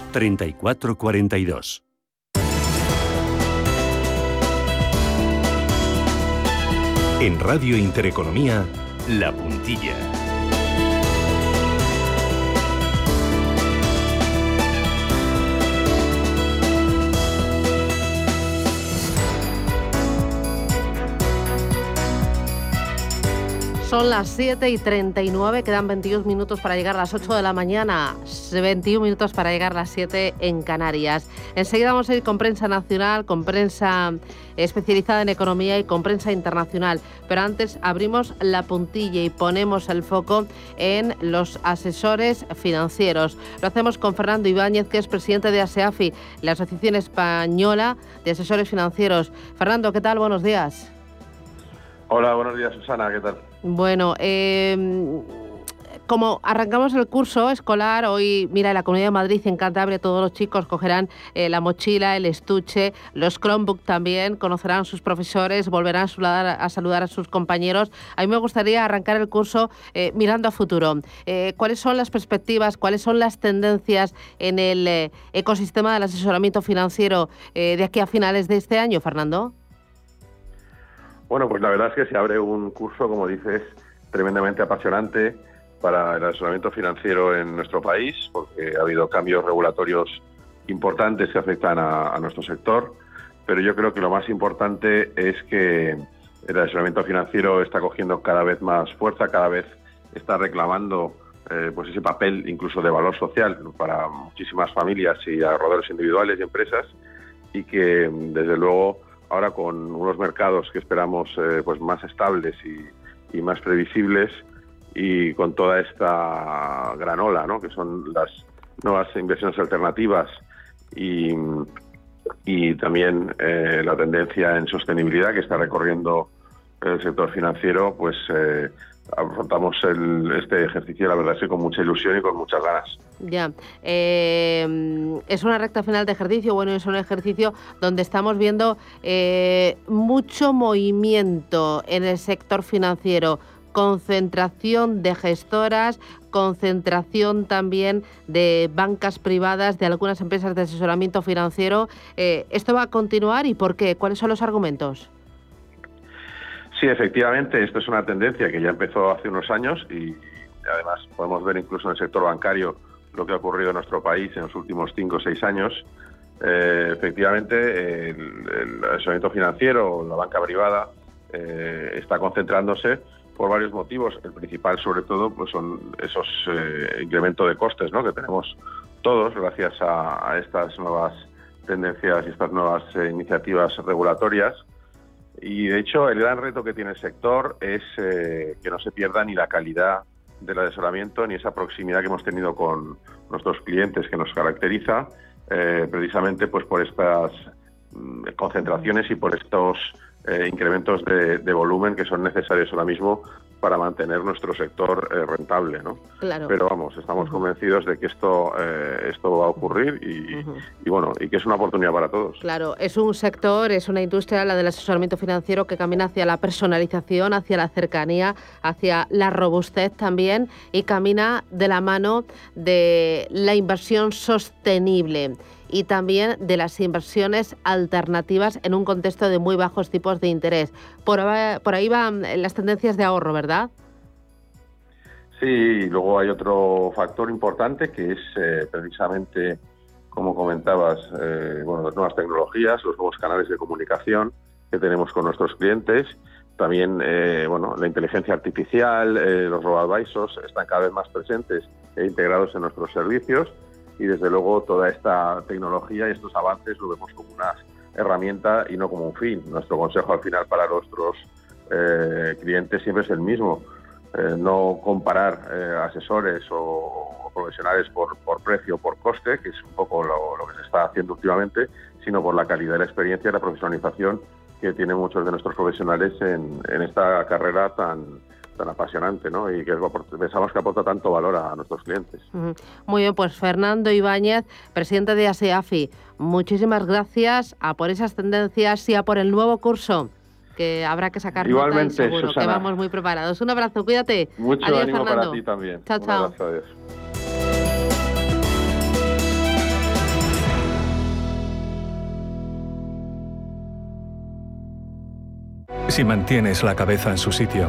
3442. En Radio Intereconomía, La Puntilla. Son las 7 y 39, quedan 21 minutos para llegar a las 8 de la mañana, 21 minutos para llegar a las 7 en Canarias. Enseguida vamos a ir con prensa nacional, con prensa especializada en economía y con prensa internacional. Pero antes abrimos la puntilla y ponemos el foco en los asesores financieros. Lo hacemos con Fernando Ibáñez, que es presidente de ASEAFI, la Asociación Española de Asesores Financieros. Fernando, ¿qué tal? Buenos días. Hola, buenos días, Susana, ¿qué tal? Bueno, eh, como arrancamos el curso escolar, hoy, mira, en la Comunidad de Madrid, en Cantabria, todos los chicos cogerán eh, la mochila, el estuche, los Chromebook también, conocerán a sus profesores, volverán a saludar a, sus compañeros. A mí me gustaría arrancar el curso eh, mirando a futuro. ¿Cuáles son las perspectivas, cuáles son las tendencias en el ecosistema del asesoramiento financiero de aquí a finales de este año, Fernando? Bueno, pues la verdad es que se abre un curso, como dices, tremendamente apasionante para el asesoramiento financiero en nuestro país, porque ha habido cambios regulatorios importantes que afectan a, nuestro sector, pero yo creo que lo más importante es que el asesoramiento financiero está cogiendo cada vez más fuerza, cada vez está reclamando eh, pues ese papel incluso de valor social para muchísimas familias y ahorradores individuales y empresas y que desde luego ahora con unos mercados que esperamos eh, pues más estables y, más previsibles y con toda esta granola, ¿no? que son las nuevas inversiones alternativas y, también eh, la tendencia en sostenibilidad que está recorriendo el sector financiero, pues eh, afrontamos este ejercicio, la verdad es que con mucha ilusión y con muchas ganas. Ya, eh, es una recta final de ejercicio, bueno, es un ejercicio donde estamos viendo eh, mucho movimiento en el sector financiero, concentración de gestoras, concentración también de bancas privadas, de algunas empresas de asesoramiento financiero. Eh, ¿Esto va a continuar y por qué? ¿Cuáles son los argumentos? Sí, efectivamente, esto es una tendencia que ya empezó hace unos años y además podemos ver incluso en el sector bancario lo que ha ocurrido en nuestro país en los últimos cinco o seis años. Eh, efectivamente, el, asesoramiento financiero, la banca privada, eh, está concentrándose por varios motivos. El principal, sobre todo, pues son esos eh, incrementos de costes ¿no? que tenemos todos gracias a estas nuevas tendencias y estas nuevas iniciativas regulatorias y de hecho, el gran reto que tiene el sector es eh, que no se pierda ni la calidad del asesoramiento ni esa proximidad que hemos tenido con nuestros clientes que nos caracteriza, eh, precisamente pues por estas mm, concentraciones y por estos eh, incrementos de, volumen que son necesarios ahora mismo para mantener nuestro sector eh, rentable, ¿no? Claro. Pero vamos, estamos convencidos de que esto eh, esto va a ocurrir y, bueno y que es una oportunidad para todos. Claro, es un sector, es una industria, la del asesoramiento financiero, que camina hacia la personalización, hacia la cercanía, hacia la robustez también y camina de la mano de la inversión sostenible y también de las inversiones alternativas en un contexto de muy bajos tipos de interés. Por, ahí van las tendencias de ahorro, ¿verdad? Sí, y luego hay otro factor importante que es eh, precisamente, como comentabas, eh, bueno, las nuevas tecnologías, los nuevos canales de comunicación que tenemos con nuestros clientes. También, eh, bueno, la inteligencia artificial, los robo-advisors están cada vez más presentes e integrados en nuestros servicios y desde luego toda esta tecnología y estos avances lo vemos como una herramienta y no como un fin. Nuestro consejo al final para nuestros eh, clientes siempre es el mismo. Eh, no comparar eh, asesores o, profesionales por, por precio por coste, que es un poco lo, que se está haciendo últimamente, sino por la calidad de la experiencia y la profesionalización que tienen muchos de nuestros profesionales en esta carrera tan, tan apasionante ¿no? y que pensamos que aporta tanto valor a nuestros clientes. Muy bien, pues Fernando Ibáñez, presidente de ASEAFI, muchísimas gracias a por esas tendencias y a por el nuevo curso que habrá que sacar Igualmente, seguro que vamos muy preparados. Un abrazo, cuídate. Mucho ánimo para ti también. Chao, chao. Un abrazo, Si mantienes la cabeza en su sitio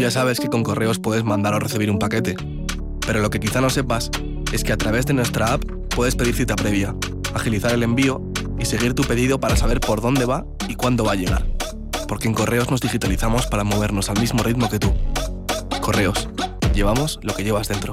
Ya sabes que con correos puedes mandar o recibir un paquete. Pero lo que quizá no sepas es que a través de nuestra app puedes pedir cita previa, agilizar el envío y seguir tu pedido para saber por dónde va y cuándo va a llegar. Porque en correos nos digitalizamos para movernos al mismo ritmo que tú. Correos. Llevamos lo que llevas dentro.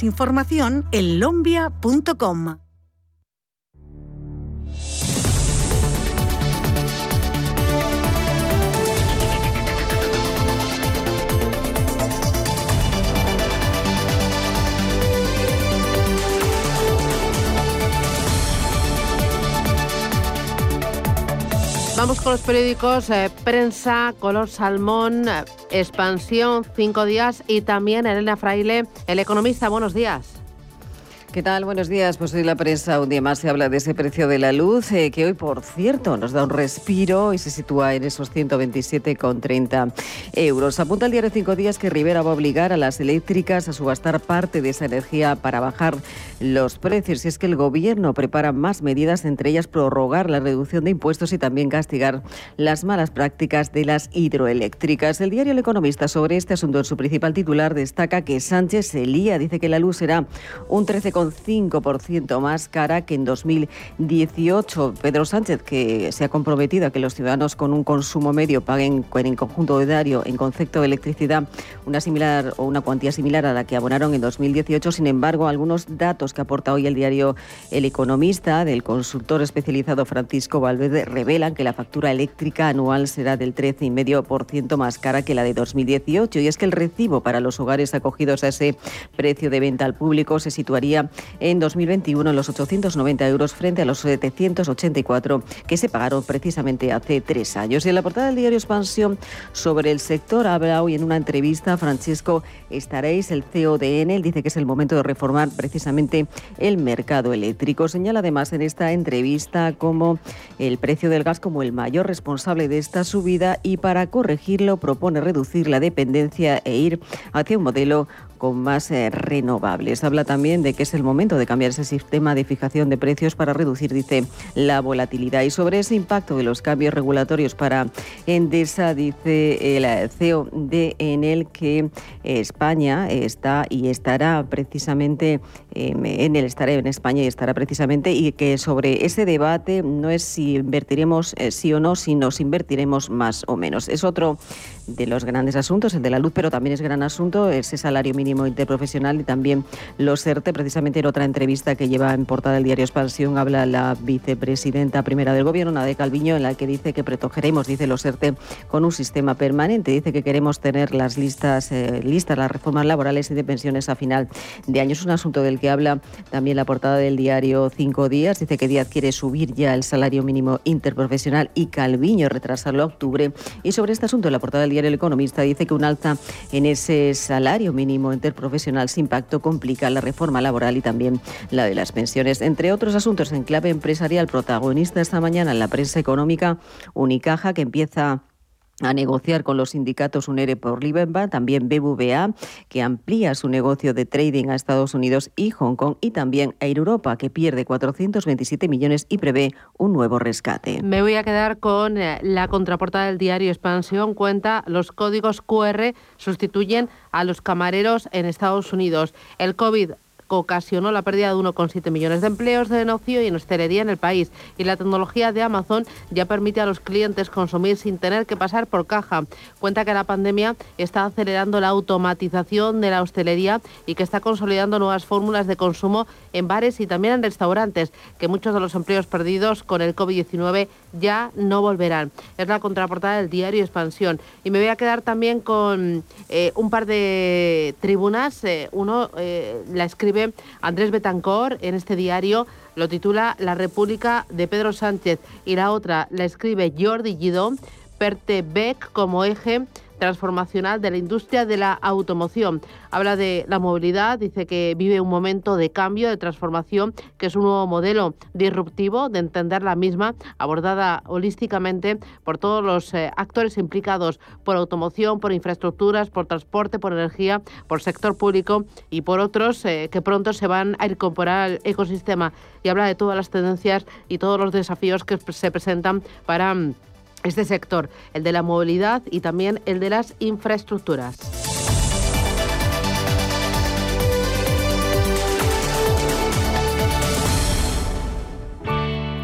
Información en lombia.com. Vamos con los periódicos eh, Prensa, Color Salmón, eh, Expansión, Cinco Días y también Elena Fraile, El Economista. Buenos días. ¿Qué tal? Buenos días. Pues hoy la prensa un día más se habla de ese precio de la luz, eh, que hoy, por cierto, nos da un respiro y se sitúa en esos 127,30 euros. Apunta el diario Cinco Días que Rivera va a obligar a las eléctricas a subastar parte de esa energía para bajar los precios. Y es que el gobierno prepara más medidas, entre ellas prorrogar la reducción de impuestos y también castigar las malas prácticas de las hidroeléctricas. El diario El Economista sobre este asunto en su principal titular destaca que Sánchez se lía, dice que la luz será un 13 5% más cara que en 2018. Pedro Sánchez, que se ha comprometido a que los ciudadanos con un consumo medio paguen en conjunto horario en concepto de electricidad una similar o una cuantía similar a la que abonaron en 2018. Sin embargo, algunos datos que aporta hoy el diario El Economista del consultor especializado Francisco Valverde revelan que la factura eléctrica anual será del 13,5% más cara que la de 2018 y es que el recibo para los hogares acogidos a ese precio de venta al público se situaría en 2021 en los 890 euros frente a los 784 que se pagaron precisamente hace tres años. Y en la portada del diario Expansión sobre el sector habla hoy en una entrevista Francisco Estaréis, el CEO de Enel, dice que es el momento de reformar precisamente el mercado eléctrico. Señala además en esta entrevista como el precio del gas como el mayor responsable de esta subida y para corregirlo propone reducir la dependencia e ir hacia un modelo con más eh, renovables. Habla también de que es el momento de cambiar ese sistema de fijación de precios para reducir, dice, la volatilidad. Y sobre ese impacto de los cambios regulatorios para Endesa, dice el CEO de Enel que España está y estará precisamente em, en el estará en España y estará precisamente y que sobre ese debate no es si invertiremos eh, sí o no, si nos invertiremos más o menos. Es otro de los grandes asuntos, el de la luz, pero también es gran asunto ese salario mínimo interprofesional y también los ERTE. Precisamente en otra entrevista que lleva en portada el diario Expansión habla la vicepresidenta primera del Gobierno, Nade Calviño, en la que dice que protegeremos, dice los ERTE, con un sistema permanente. Dice que queremos tener las listas, eh, listas las reformas laborales y de pensiones a final de año. Es un asunto del que habla también la portada del diario Cinco Días. Dice que Díaz quiere subir ya el salario mínimo interprofesional y Calviño retrasarlo a octubre. Y sobre este asunto, la portada del El Economista dice que un alza en ese salario mínimo interprofesional sin impacto complica la reforma laboral y también la de las pensiones. Entre otros asuntos en clave empresarial, protagonista esta mañana en la prensa económica, Unicaja, que empieza a negociar con los sindicatos UNERE por Libenba, también BBVA, que amplía su negocio de trading a Estados Unidos y Hong Kong, y también Air Europa, que pierde 427 millones y prevé un nuevo rescate. Me voy a quedar con eh, la contraportada del diario Expansión. Cuenta, los códigos QR sustituyen a los camareros en Estados Unidos. El COVID ocasionó la pérdida de 1,7 millones de empleos de negocio y en hostelería en el país. Y la tecnología de Amazon ya permite a los clientes consumir sin tener que pasar por caja. Cuenta que la pandemia está acelerando la automatización de la hostelería y que está consolidando nuevas fórmulas de consumo en bares y también en restaurantes, que muchos de los empleos perdidos con el COVID-19 ya no volverán. Es la contraportada del diario Expansión. Y me voy a quedar también con eh, un par de tribunas. Eh, uno eh, la escribe Andrés Betancor en este diario lo titula La República de Pedro Sánchez y la otra la escribe Jordi Guidó, Beck como eje transformacional de la industria de la automoción. Habla de la movilidad, dice que vive un momento de cambio, de transformación, que es un nuevo modelo disruptivo de entender la misma, abordada holísticamente por todos los eh, actores implicados, por automoción, por infraestructuras, por transporte, por energía, por sector público y por otros eh, que pronto se van a incorporar al ecosistema. Y habla de todas las tendencias y todos los desafíos que se presentan para mm, este sector, el de la movilidad y también el de las infraestructuras.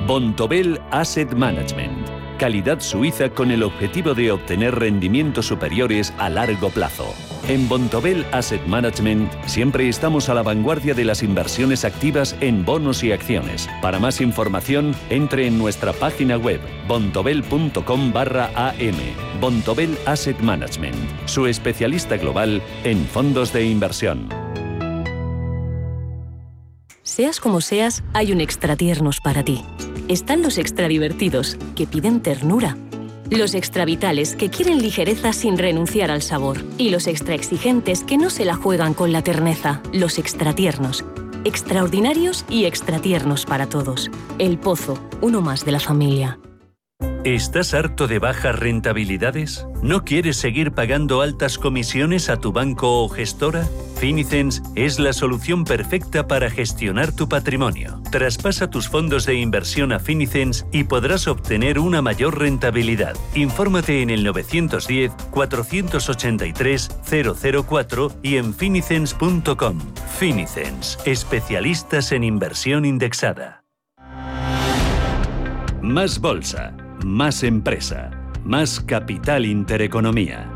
Bontobel Asset Management. Calidad suiza con el objetivo de obtener rendimientos superiores a largo plazo. En Bontobel Asset Management siempre estamos a la vanguardia de las inversiones activas en bonos y acciones. Para más información, entre en nuestra página web bontobel.com barra am. Bontobel Asset Management, su especialista global en fondos de inversión. Seas como seas, hay un extra tiernos para ti. Están los extra divertidos, que piden ternura los extravitales que quieren ligereza sin renunciar al sabor. Y los extra exigentes que no se la juegan con la terneza. Los extratiernos. Extraordinarios y extratiernos para todos. El Pozo, uno más de la familia. ¿Estás harto de bajas rentabilidades? ¿No quieres seguir pagando altas comisiones a tu banco o gestora? Finicens es la solución perfecta para gestionar tu patrimonio. Traspasa tus fondos de inversión a Finicens y podrás obtener una mayor rentabilidad. Infórmate en el 910-483-004 y en finicens.com. Finicens, especialistas en inversión indexada. Más bolsa más empresa, más capital intereconomía.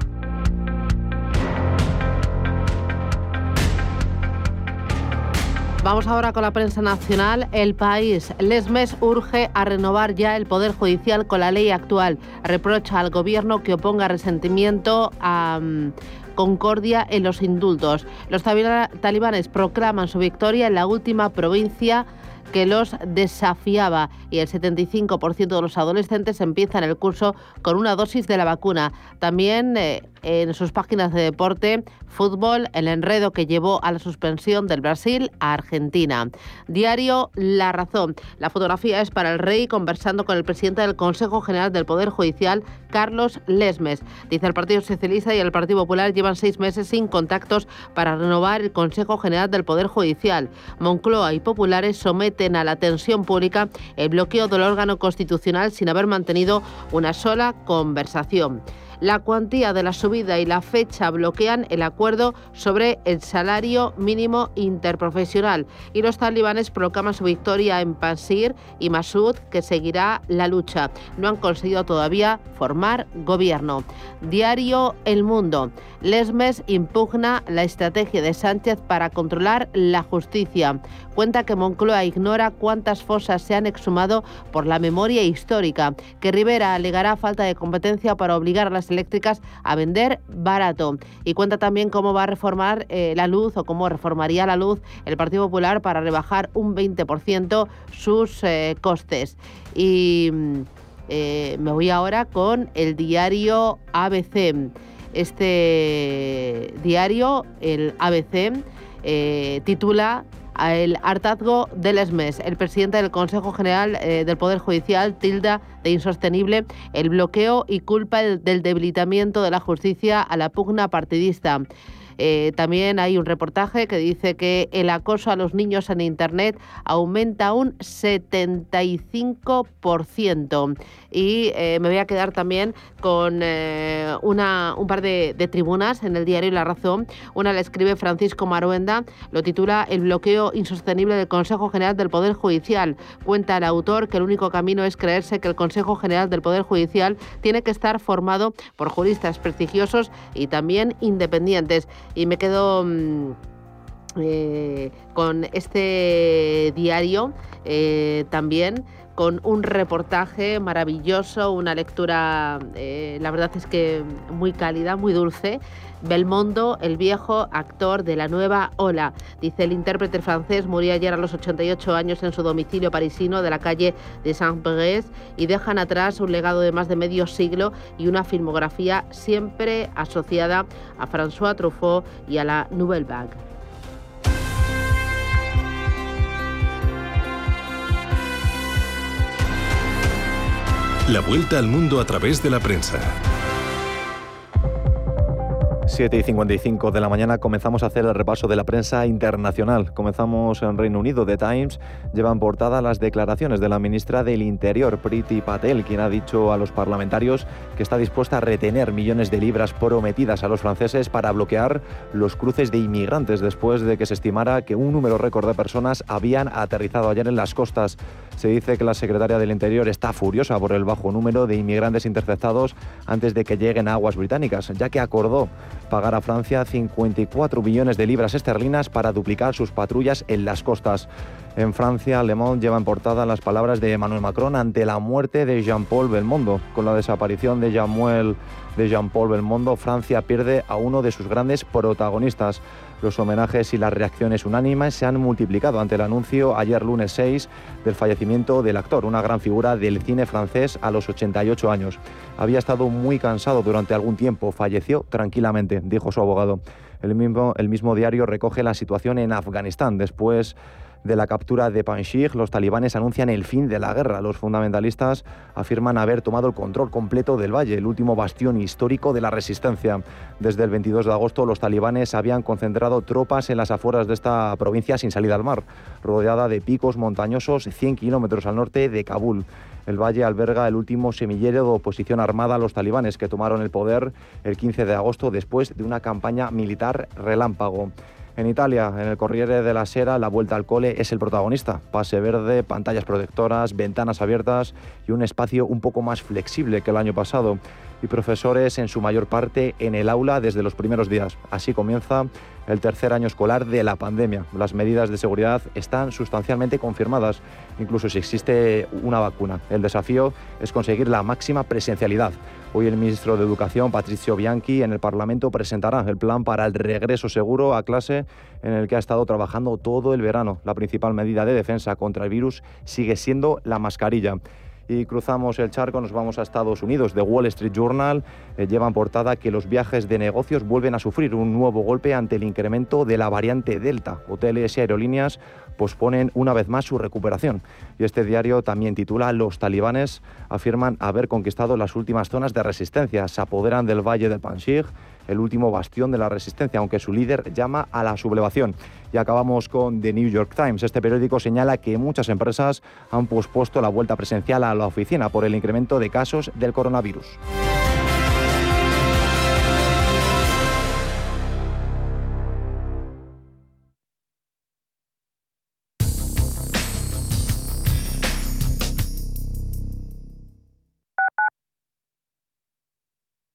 Vamos ahora con la prensa nacional. El país. Lesmes urge a renovar ya el Poder Judicial con la ley actual. Reprocha al gobierno que oponga resentimiento a mm, concordia en los indultos. Los talibanes proclaman su victoria en la última provincia que los desafiaba y el 75% de los adolescentes empiezan el curso con una dosis de la vacuna. También eh, en sus páginas de deporte, fútbol, el enredo que llevó a la suspensión del Brasil a Argentina. Diario La Razón. La fotografía es para el rey conversando con el presidente del Consejo General del Poder Judicial, Carlos Lesmes. Dice el Partido Socialista y el Partido Popular llevan seis meses sin contactos para renovar el Consejo General del Poder Judicial. Moncloa y populares someten a la atención pública el bloqueo del órgano constitucional sin haber mantenido una sola conversación. La cuantía de la subida y la fecha bloquean el acuerdo sobre el salario mínimo interprofesional y los talibanes proclaman su victoria en Pansir y Masud que seguirá la lucha. No han conseguido todavía formar gobierno. Diario El Mundo. Lesmes impugna la estrategia de Sánchez para controlar la justicia. Cuenta que Moncloa ignora cuántas fosas se han exhumado por la memoria histórica, que Rivera alegará falta de competencia para obligar a las eléctricas a vender barato. Y cuenta también cómo va a reformar eh, la luz o cómo reformaría la luz el Partido Popular para rebajar un 20% sus eh, costes. Y mm, eh, me voy ahora con el diario ABC. Este diario, el ABC, titula el hartazgo del ESMES. El presidente del Consejo General eh, del Poder Judicial tilda de insostenible el bloqueo y culpa del debilitamiento de la justicia a la pugna partidista. Eh, también hay un reportaje que dice que el acoso a los niños en Internet aumenta un 75%. Y eh, me voy a quedar también con eh, una, un par de, tribunas en el diario La Razón. Una la escribe Francisco Maruenda, lo titula El bloqueo insostenible del Consejo General del Poder Judicial. Cuenta el autor que el único camino es creerse que el Consejo General del Poder Judicial tiene que estar formado por juristas prestigiosos y también independientes. Y me quedo... Mmm, eh, con este diario también con un reportaje maravilloso, una lectura, eh, la verdad es que muy cálida, muy dulce. Belmondo, el viejo actor de la nueva ola. Dice el intérprete francés, murió ayer a los 88 años en su domicilio parisino de la calle de Saint-Péret y dejan atrás un legado de más de medio siglo y una filmografía siempre asociada a François Truffaut y a la Nouvelle Vague. La vuelta al mundo a través de la prensa. 7 y 55 de la mañana comenzamos a hacer el repaso de la prensa internacional. Comenzamos en Reino Unido. The Times llevan portada las declaraciones de la ministra del Interior, Priti Patel, quien ha dicho a los parlamentarios que está dispuesta a retener millones de libras prometidas a los franceses para bloquear los cruces de inmigrantes después de que se estimara que un número récord de personas habían aterrizado ayer en las costas. Se dice que la secretaria del Interior está furiosa por el bajo número de inmigrantes interceptados antes de que lleguen a aguas británicas, ya que acordó pagar a Francia 54 millones de libras esterlinas para duplicar sus patrullas en las costas. En Francia, Le Monde lleva en portada las palabras de Emmanuel Macron ante la muerte de Jean-Paul Belmondo. Con la desaparición de Jean-Paul Belmondo, Francia pierde a uno de sus grandes protagonistas. Los homenajes y las reacciones unánimes se han multiplicado ante el anuncio ayer lunes 6 del fallecimiento del actor, una gran figura del cine francés a los 88 años. Había estado muy cansado durante algún tiempo, falleció tranquilamente, dijo su abogado. El mismo, el mismo diario recoge la situación en Afganistán después de la captura de Panjshir, los talibanes anuncian el fin de la guerra. Los fundamentalistas afirman haber tomado el control completo del valle, el último bastión histórico de la resistencia. Desde el 22 de agosto, los talibanes habían concentrado tropas en las afueras de esta provincia sin salida al mar, rodeada de picos montañosos 100 kilómetros al norte de Kabul. El valle alberga el último semillero de oposición armada a los talibanes que tomaron el poder el 15 de agosto después de una campaña militar relámpago. En Italia, en el Corriere de la Sera, la vuelta al cole es el protagonista. Pase verde, pantallas protectoras, ventanas abiertas y un espacio un poco más flexible que el año pasado. Y profesores en su mayor parte en el aula desde los primeros días. Así comienza el tercer año escolar de la pandemia. Las medidas de seguridad están sustancialmente confirmadas, incluso si existe una vacuna. El desafío es conseguir la máxima presencialidad. Hoy el ministro de Educación, Patricio Bianchi, en el Parlamento presentará el plan para el regreso seguro a clase en el que ha estado trabajando todo el verano. La principal medida de defensa contra el virus sigue siendo la mascarilla y cruzamos el charco, nos vamos a Estados Unidos. The Wall Street Journal eh, lleva en portada que los viajes de negocios vuelven a sufrir un nuevo golpe ante el incremento de la variante Delta. Hoteles y aerolíneas posponen una vez más su recuperación. Y este diario también titula Los talibanes afirman haber conquistado las últimas zonas de resistencia. Se apoderan del valle del Panjshir el último bastión de la resistencia, aunque su líder llama a la sublevación. Y acabamos con The New York Times. Este periódico señala que muchas empresas han pospuesto la vuelta presencial a la oficina por el incremento de casos del coronavirus.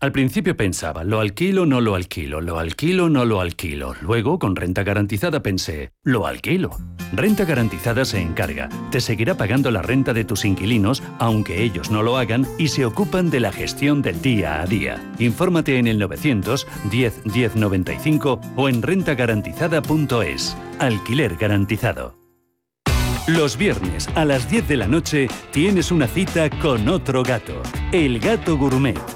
Al principio pensaba, lo alquilo, no lo alquilo, lo alquilo, no lo alquilo. Luego, con renta garantizada, pensé, lo alquilo. Renta garantizada se encarga, te seguirá pagando la renta de tus inquilinos, aunque ellos no lo hagan, y se ocupan de la gestión del día a día. Infórmate en el 900 10 10 95 o en rentagarantizada.es. Alquiler garantizado. Los viernes a las 10 de la noche tienes una cita con otro gato, el gato gourmet.